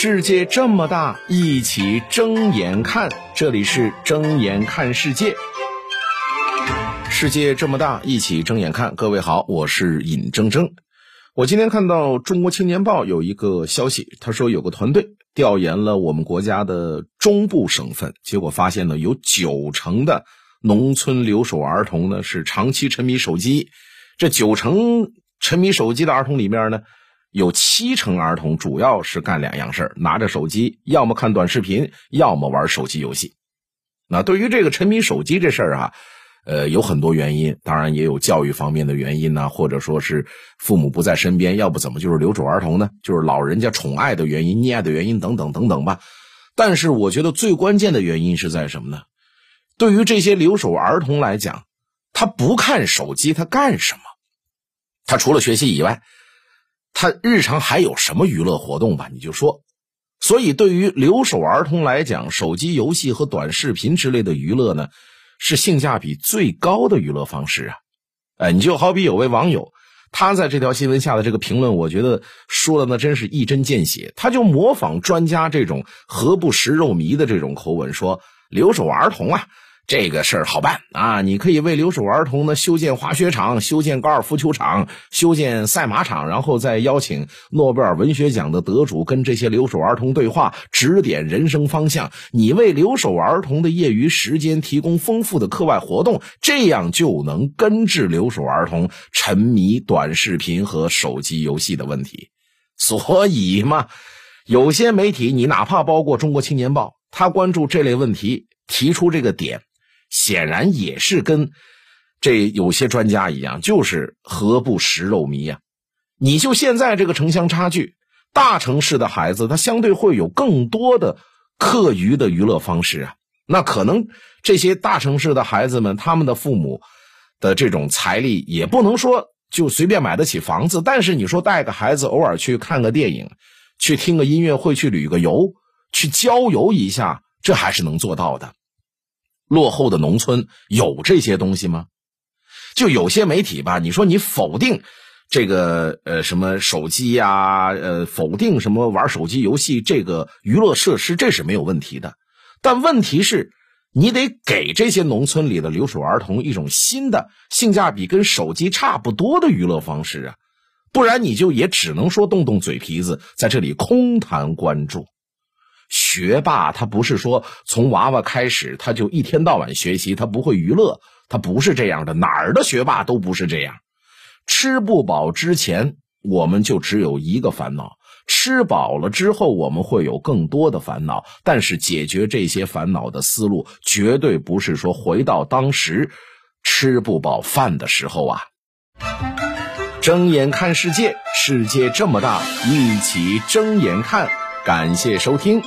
世界这么大，一起睁眼看。这里是睁眼看世界。世界这么大，一起睁眼看。各位好，我是尹铮铮。我今天看到《中国青年报》有一个消息，他说有个团队调研了我们国家的中部省份，结果发现呢，有九成的农村留守儿童呢是长期沉迷手机。这九成沉迷手机的儿童里面呢。有七成儿童主要是干两样事拿着手机，要么看短视频，要么玩手机游戏。那对于这个沉迷手机这事儿啊，呃，有很多原因，当然也有教育方面的原因呢，或者说是父母不在身边，要不怎么就是留守儿童呢？就是老人家宠爱的原因、溺爱的原因等等等等吧。但是我觉得最关键的原因是在什么呢？对于这些留守儿童来讲，他不看手机，他干什么？他除了学习以外。他日常还有什么娱乐活动吧？你就说。所以，对于留守儿童来讲，手机游戏和短视频之类的娱乐呢，是性价比最高的娱乐方式啊！哎，你就好比有位网友，他在这条新闻下的这个评论，我觉得说的那真是一针见血。他就模仿专家这种“何不食肉糜”的这种口吻说：“留守儿童啊。”这个事儿好办啊！你可以为留守儿童呢修建滑雪场、修建高尔夫球场、修建赛马场，然后再邀请诺贝尔文学奖的得主跟这些留守儿童对话，指点人生方向。你为留守儿童的业余时间提供丰富的课外活动，这样就能根治留守儿童沉迷短视频和手机游戏的问题。所以嘛，有些媒体，你哪怕包括《中国青年报》，他关注这类问题，提出这个点。显然也是跟这有些专家一样，就是何不食肉糜呀？你就现在这个城乡差距，大城市的孩子他相对会有更多的课余的娱乐方式啊。那可能这些大城市的孩子们，他们的父母的这种财力也不能说就随便买得起房子，但是你说带个孩子偶尔去看个电影，去听个音乐会，去旅个游，去郊游一下，这还是能做到的。落后的农村有这些东西吗？就有些媒体吧，你说你否定这个呃什么手机呀，呃否定什么玩手机游戏这个娱乐设施，这是没有问题的。但问题是，你得给这些农村里的留守儿童一种新的性价比跟手机差不多的娱乐方式啊，不然你就也只能说动动嘴皮子，在这里空谈关注。学霸他不是说从娃娃开始他就一天到晚学习，他不会娱乐，他不是这样的。哪儿的学霸都不是这样。吃不饱之前，我们就只有一个烦恼；吃饱了之后，我们会有更多的烦恼。但是解决这些烦恼的思路，绝对不是说回到当时吃不饱饭的时候啊。睁眼看世界，世界这么大，一起睁眼看。感谢收听。